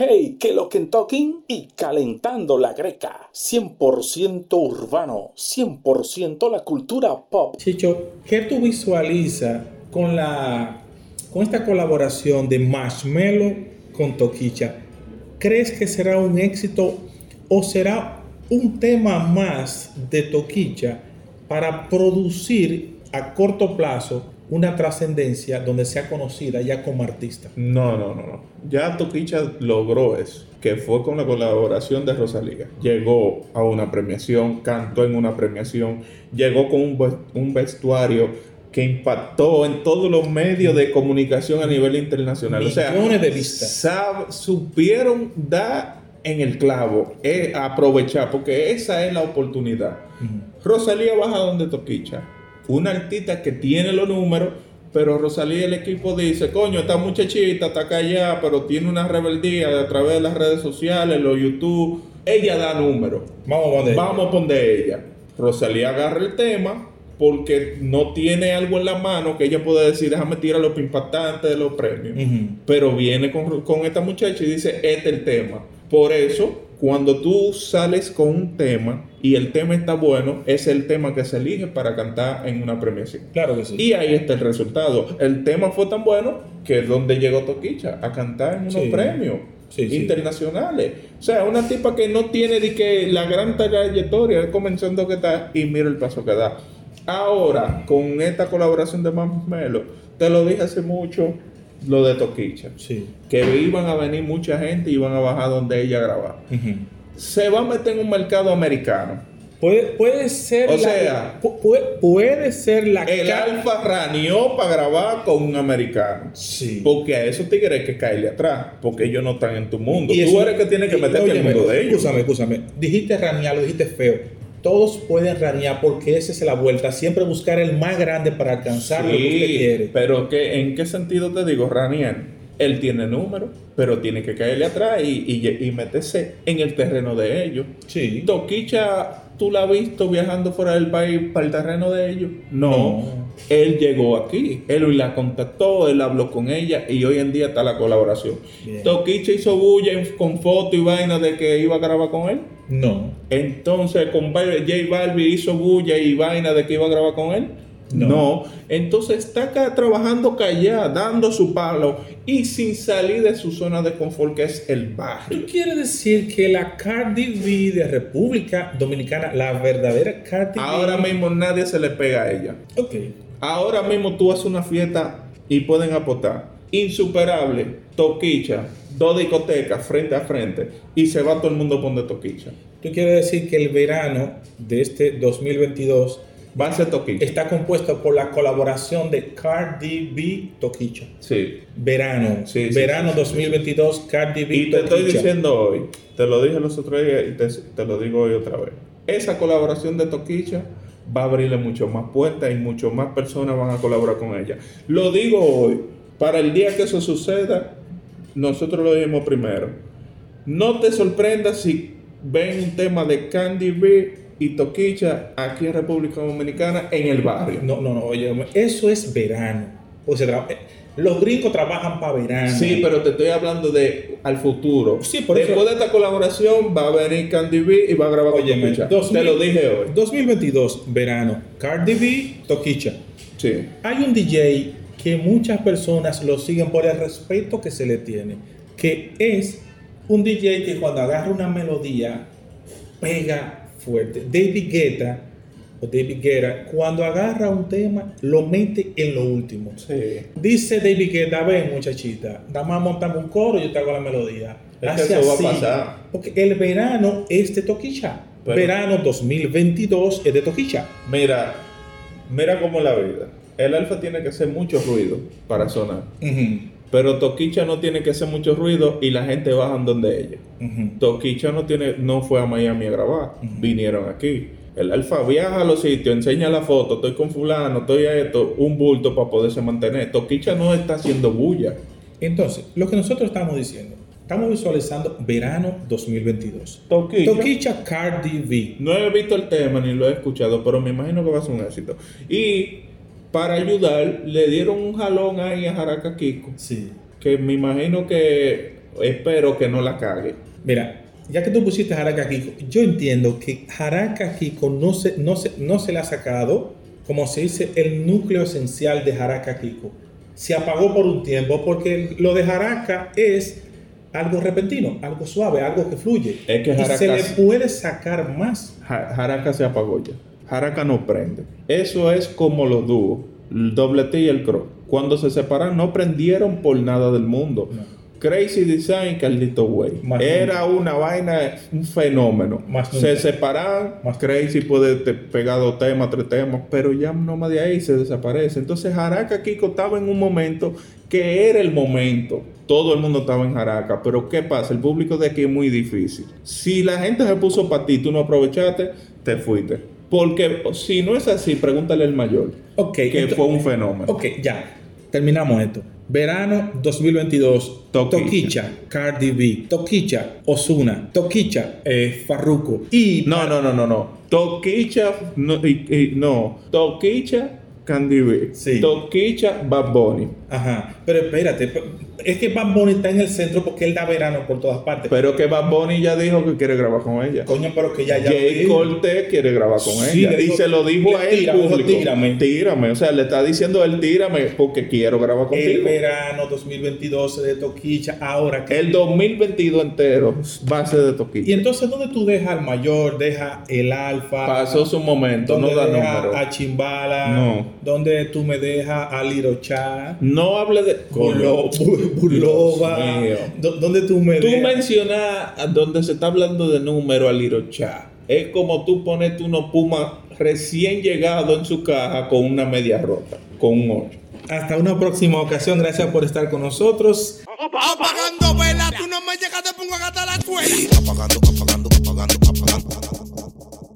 Hey, que lo Kentucky y calentando la greca. 100% urbano, 100% la cultura pop. Chicho, ¿qué tú visualizas con la con esta colaboración de Marshmello con Toquicha? ¿Crees que será un éxito o será un tema más de Toquicha para producir a corto plazo una trascendencia donde sea conocida ya como artista. No, no, no, no. Ya Toquicha logró eso, que fue con la colaboración de Rosalía. Llegó a una premiación, cantó en una premiación, llegó con un, vestuario que impactó en todos los medios de comunicación a nivel internacional. Millones o sea, de vistas. supieron dar en el clavo, eh, aprovechar, porque esa es la oportunidad. Rosalía baja donde Toquicha una artista que tiene los números, pero Rosalía el equipo dice, coño, esta muchachita está callada, pero tiene una rebeldía a través de las redes sociales, los YouTube. Ella da números. Vamos a poner. Vamos a poner ella. Rosalía agarra el tema porque no tiene algo en la mano que ella pueda decir, déjame tirar lo impactante de los premios. Pero viene con, con esta muchacha y dice, este es el tema. Por eso cuando tú sales con un tema y el tema está bueno, es el tema que se elige para cantar en una premiación. Claro que sí. Y ahí está el resultado. El tema fue tan bueno que es donde llegó Toquicha a cantar en unos premios. internacionales. O sea, una tipa que no tiene de que la gran trayectoria, comenzando que está y mira el paso que da. Ahora, con esta colaboración de Melo, te lo dije hace mucho, lo de Toquicha. Sí. Que iban a venir mucha gente y iban a bajar donde ella grababa. Se va a meter en un mercado americano. Puede, puede ser. O sea, puede, ser la. El Alfa raneó para grabar con un americano. Sí. Porque a esos tigres hay que caerle atrás. Porque ellos no están en tu mundo. Y Tú eres que tienes que meterte en el mundo de ellos. Escúchame, escúchame. Dijiste ranear, lo dijiste feo todos pueden ranear porque esa es la vuelta. Siempre buscar el más grande para alcanzar lo que usted quiere. Pero ¿qué, ¿en qué sentido te digo ranear? Él tiene número, pero tiene que caerle atrás y, y, meterse en el terreno de ellos. Sí. Toquicha, ¿tú la has visto viajando fuera del país para el terreno de ellos? No. Él llegó aquí, él la contactó, él habló con ella y hoy en día está la colaboración. Toquicha hizo bulla con foto y vaina de que iba a grabar con él. No. Entonces, con J Balvin hizo bulla y vaina de que iba a grabar con él. No. Entonces está acá trabajando callada, dando su palo y sin salir de su zona de confort, que es el barrio. ¿Tú quieres decir que la Cardi B de República Dominicana, la verdadera Cardi B. Ahora mismo nadie se le pega a ella. Ok. Ahora mismo tú haces una fiesta y pueden apostar. Insuperable, Toquicha, dos discotecas frente a frente y se va todo el mundo por donde Toquicha. ¿Tú quieres decir que el verano de este 2022 va a ser Toquicha? Está compuesto por la colaboración de Cardi B Toquicha. Sí. Verano. Sí, verano 2022 Cardi B Y te estoy diciendo hoy, te lo dije los otros días y te, te lo digo hoy otra vez. Esa colaboración de Toquicha va a abrirle mucho más puertas y mucho más personas van a colaborar con ella. Lo digo hoy, para el día que eso suceda, nosotros lo dijimos primero. No te sorprendas si ven un tema de Candy B y Toquicha aquí en República Dominicana en el barrio. No, no, no, oye, eso es verano. O sea, eh, los gringos trabajan para verano. Sí, pero te estoy hablando de al futuro. Sí, por Después de esta colaboración va a venir Candy B y va a grabar Oye, con Toquicha. te lo dije hoy. 2022, verano. Cardi B, Toquicha. Sí. Hay un DJ que muchas personas lo siguen por el respeto que se le tiene, que es un DJ que cuando agarra una melodía pega fuerte. David Guetta o David Guetta, cuando agarra un tema, lo mete en lo último. Dice David Guetta, ven muchachita, dame a montarme un coro y yo te hago la melodía. Es eso va a pasar. Porque el verano es de Toquicha. verano 2022 es de Toquicha. Mira, mira cómo la vida el alfa tiene que hacer mucho ruido para sonar. Pero Toquicha no tiene que hacer mucho ruido y la gente baja donde ella. Toquicha no tiene, no fue a Miami a grabar, vinieron aquí. El alfa viaja a los sitios, enseña la foto, estoy con fulano, estoy a esto, un bulto para poderse mantener. Toquicha no está haciendo bulla. Entonces, lo que nosotros estamos diciendo, estamos visualizando verano 2022. Toquicha, Toquicha Cardi B. No he visto el tema ni lo he escuchado, pero me imagino que va a ser un éxito. Y para ayudar, le dieron un jalón ahí a Jaraca Kiko. Sí. Que me imagino que espero que no la cague. Mira, ya que tú pusiste Jaraka Kiko, yo entiendo que Jaraka Kiko no se, no se, no se le ha sacado, como se dice, el núcleo esencial de Jaraka Kiko. Se apagó por un tiempo porque lo de Jaraka es algo repentino, algo suave, algo que fluye. Es que y Jaraka- se le puede sacar más. Ja- Jaraka se apagó ya. Jaraka no prende. Eso es como los dúos, el doble T y el cross. Cuando se separan no prendieron por nada del mundo. No. Crazy Design, Carlito Way. Más Era una vaina, un fenómeno. Más se separan, Más Crazy puede te- pegar dos temas, tres temas, pero ya no más de ahí se desaparece. Entonces Jaraka Kiko estaba en un momento que era el momento. Todo el mundo estaba en Jaraka, pero ¿qué pasa? El público de aquí es muy difícil. Si la gente se puso para ti, tú no aprovechaste, te fuiste. Porque si no es así, pregúntale al mayor, Ok, que fue un fenómeno. Ok, ya. Terminamos esto. Verano 2022. Toquicha. Toquicha, Cardi B. Toquicha, Osuna. Toquicha, eh, Farruko. Y No, no, no, no, no. Toquicha, no, y- y- no. Toquicha, Candy B. Sí. Toquicha, Bad Bunny. Ajá. Pero espérate. Es que Bad Bunny está en el centro porque él da verano por todas partes. Pero que Bad Bunny ya dijo que quiere grabar con ella. Coño, pero que ya ya. Jay Cortez quiere grabar con Sí, ella. y se lo dijo a él público. "Tírame". Tírame. O sea, le está diciendo él tírame porque quiero grabar El contigo. verano 2022 de Toquicha. Ahora que. El 2022 entero va a ser de Y Toquicha. entonces, ¿dónde tú dejas al mayor? Deja el alfa. Pasó su momento, ¿Dónde no da número. a Chimbala? No. ¿Dónde tú me dejas a Lirocha? No hable de. Bu- Burlova. Dios mío. ¿Dó- ¿Dónde tú me Tú mencionas donde se está hablando de número al Lirocha. Es como tú pones unos Pumas recién llegado en su caja con una media rota, con un 8. Hasta una próxima ocasión. Gracias por estar con nosotros. Apagando velas, tú no me llegas, te pongo a gastar la escuela. Apagando